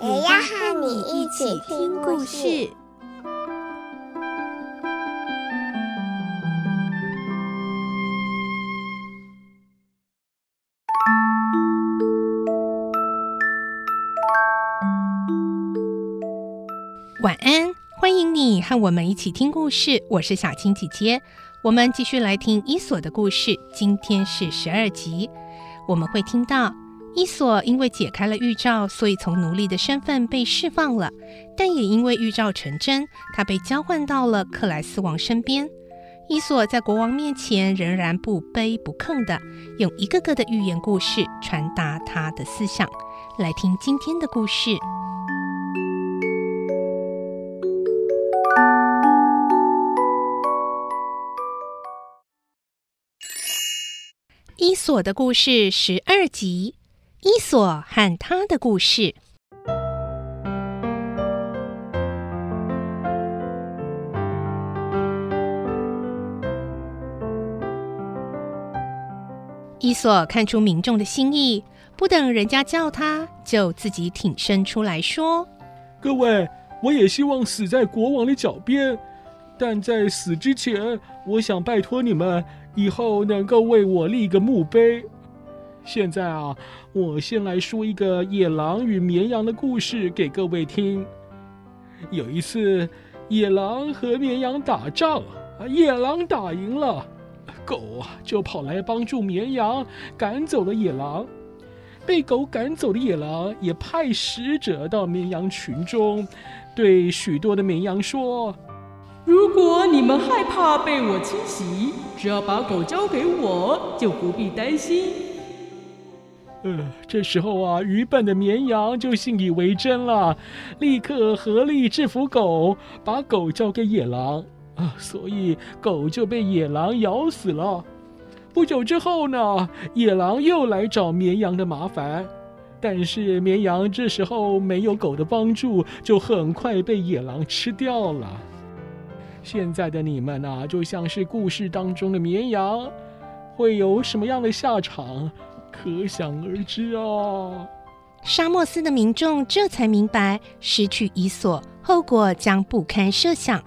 也要和你一起听故事。晚安，欢迎你和我们一起听故事。我是小青姐姐，我们继续来听伊索的故事。今天是十二集，我们会听到伊索因为解开了预兆，所以从奴隶的身份被释放了，但也因为预兆成真，他被交换到了克莱斯王身边。伊索在国王面前仍然不卑不亢地用一个个的寓言故事传达他的思想。来听今天的故事。伊索的故事十二集：伊索和他的故事。伊索看出民众的心意，不等人家叫他，就自己挺身出来说：“各位，我也希望死在国王的脚边，但在死之前，我想拜托你们。”以后能够为我立个墓碑。现在啊，我先来说一个野狼与绵羊的故事给各位听。有一次，野狼和绵羊打仗，野狼打赢了，狗啊就跑来帮助绵羊赶走了野狼。被狗赶走的野狼也派使者到绵羊群中，对许多的绵羊说。如果你们害怕被我侵袭，只要把狗交给我，就不必担心。呃，这时候啊，愚笨的绵羊就信以为真了，立刻合力制服狗，把狗交给野狼。啊，所以狗就被野狼咬死了。不久之后呢，野狼又来找绵羊的麻烦，但是绵羊这时候没有狗的帮助，就很快被野狼吃掉了。现在的你们啊，就像是故事当中的绵羊，会有什么样的下场，可想而知啊。沙漠斯的民众这才明白，失去伊索后果将不堪设想。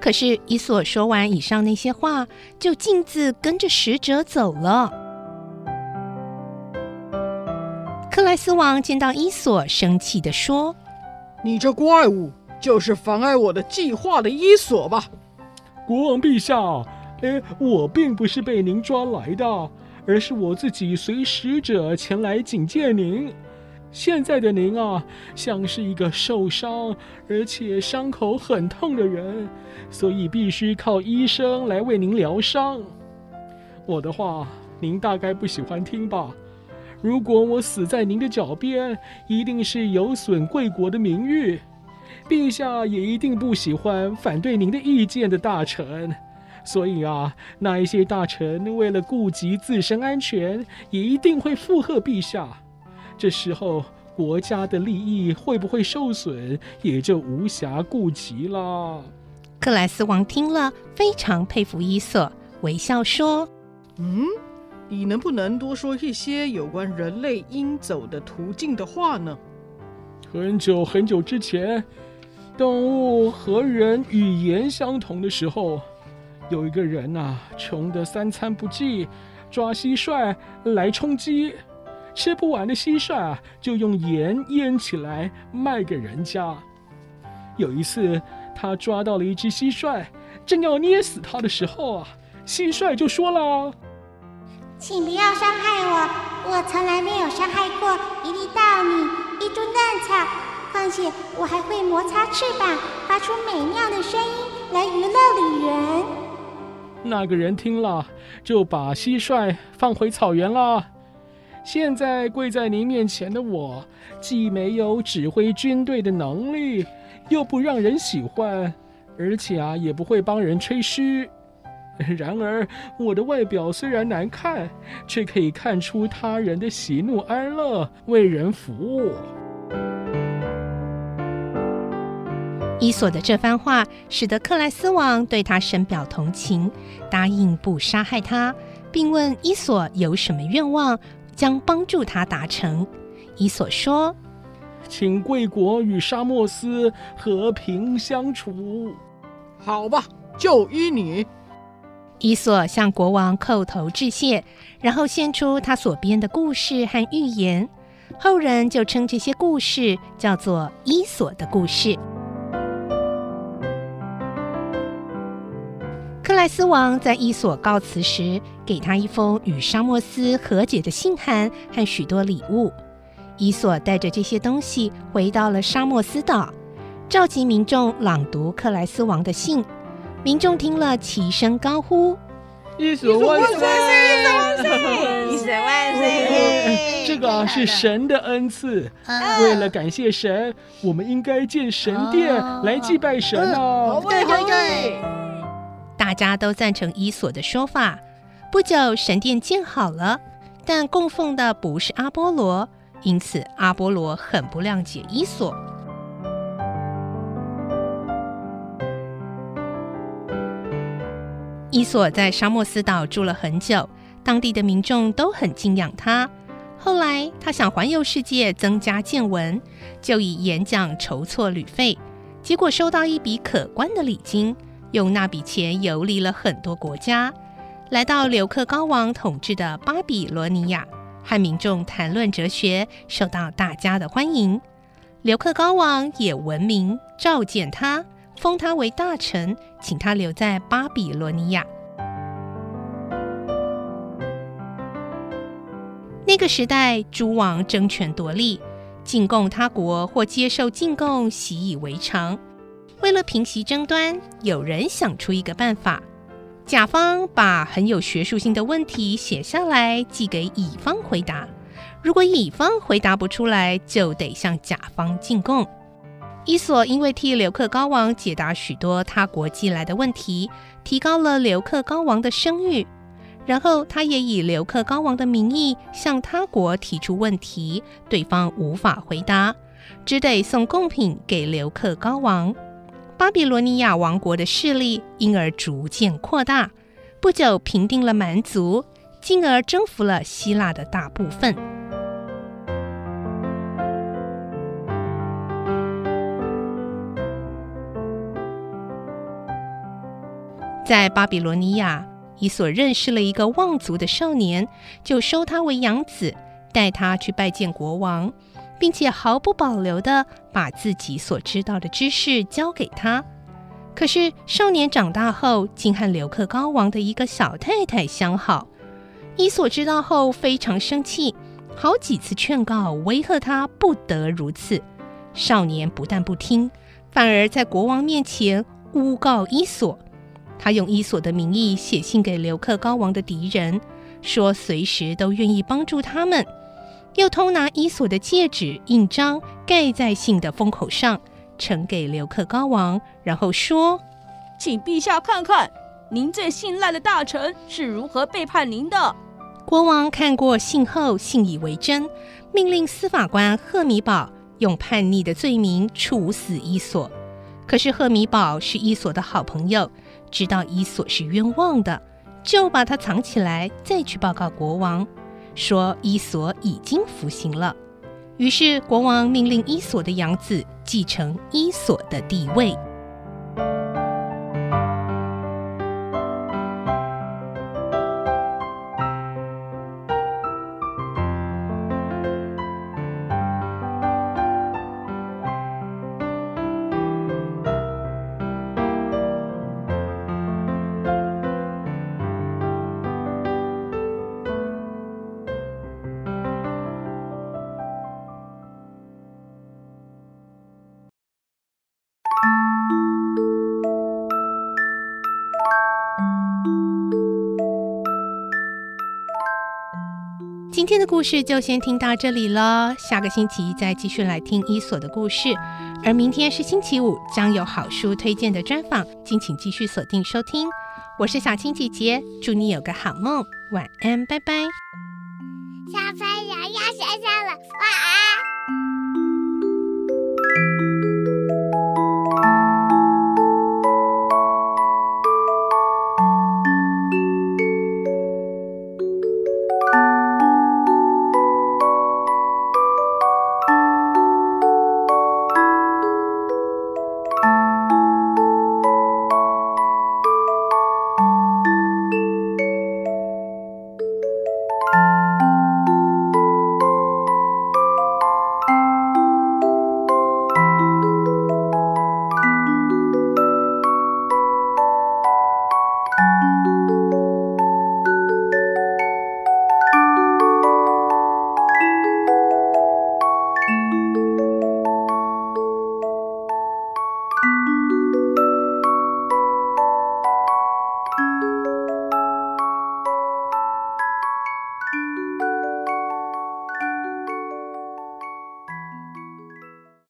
可是伊索说完以上那些话，就径自跟着使者走了。克莱斯王见到伊索，生气地说：“你这怪物！”就是妨碍我的计划的伊索吧，国王陛下，哎，我并不是被您抓来的，而是我自己随使者前来警戒您。现在的您啊，像是一个受伤而且伤口很痛的人，所以必须靠医生来为您疗伤。我的话，您大概不喜欢听吧？如果我死在您的脚边，一定是有损贵国的名誉。陛下也一定不喜欢反对您的意见的大臣，所以啊，那一些大臣为了顾及自身安全，也一定会附和陛下。这时候国家的利益会不会受损，也就无暇顾及了。克莱斯王听了，非常佩服伊索，微笑说：“嗯，你能不能多说一些有关人类应走的途径的话呢？”很久很久之前。动物和人语言相同的时候，有一个人呐、啊，穷得三餐不继，抓蟋蟀来充饥，吃不完的蟋蟀啊，就用盐腌起来卖给人家。有一次，他抓到了一只蟋蟀，正要捏死它的时候啊，蟋蟀就说了：“请不要伤害我，我从来没有伤害过一粒稻米，一株嫩草。”况且我还会摩擦翅膀，发出美妙的声音来娱乐旅人。那个人听了，就把蟋蟀放回草原了。现在跪在您面前的我，既没有指挥军队的能力，又不让人喜欢，而且啊，也不会帮人吹嘘。然而，我的外表虽然难看，却可以看出他人的喜怒哀乐，为人服务。伊索的这番话，使得克莱斯王对他深表同情，答应不杀害他，并问伊索有什么愿望，将帮助他达成。伊索说：“请贵国与沙漠斯和平相处。”好吧，就依你。伊索向国王叩头致谢，然后献出他所编的故事和寓言，后人就称这些故事叫做伊索的故事。莱斯王在伊索告辞时，给他一封与沙漠斯和解的信函和许多礼物。伊索带着这些东西回到了沙漠斯岛，召集民众朗读克莱斯王的信。民众听了齐声高呼：“伊索万岁！伊索万岁！这个是神的恩赐，为了感谢神，我们应该建神殿来祭拜神哦。对对对。大家都赞成伊索的说法。不久，神殿建好了，但供奉的不是阿波罗，因此阿波罗很不谅解伊索。伊索在沙漠斯岛住了很久，当地的民众都很敬仰他。后来，他想环游世界，增加见闻，就以演讲筹措旅费，结果收到一笔可观的礼金。用那笔钱游历了很多国家，来到刘克高王统治的巴比罗尼亚，和民众谈论哲学，受到大家的欢迎。刘克高王也闻名召见他，封他为大臣，请他留在巴比罗尼亚。那个时代，诸王争权夺利，进贡他国或接受进贡习以为常。为了平息争端，有人想出一个办法：甲方把很有学术性的问题写下来，寄给乙方回答。如果乙方回答不出来，就得向甲方进贡。伊索因为替刘克高王解答许多他国寄来的问题，提高了刘克高王的声誉。然后，他也以刘克高王的名义向他国提出问题，对方无法回答，只得送贡品给刘克高王。巴比伦尼亚王国的势力因而逐渐扩大，不久平定了蛮族，进而征服了希腊的大部分。在巴比伦尼亚，伊索认识了一个望族的少年，就收他为养子，带他去拜见国王。并且毫不保留地把自己所知道的知识教给他。可是少年长大后，竟和刘克高王的一个小太太相好。伊索知道后非常生气，好几次劝告、威吓他不得如此。少年不但不听，反而在国王面前诬告伊索。他用伊索的名义写信给刘克高王的敌人，说随时都愿意帮助他们。又偷拿伊索的戒指、印章，盖在信的封口上，呈给留克高王，然后说：“请陛下看看，您最信赖的大臣是如何背叛您的。”国王看过信后，信以为真，命令司法官赫米宝用叛逆的罪名处死伊索。可是赫米宝是伊索的好朋友，知道伊索是冤枉的，就把他藏起来，再去报告国王。说伊索已经服刑了，于是国王命令伊索的养子继承伊索的地位。今天的故事就先听到这里了，下个星期再继续来听伊索的故事。而明天是星期五，将有好书推荐的专访，敬请继续锁定收听。我是小青姐姐，祝你有个好梦，晚安，拜拜。小朋友要睡觉了，哇。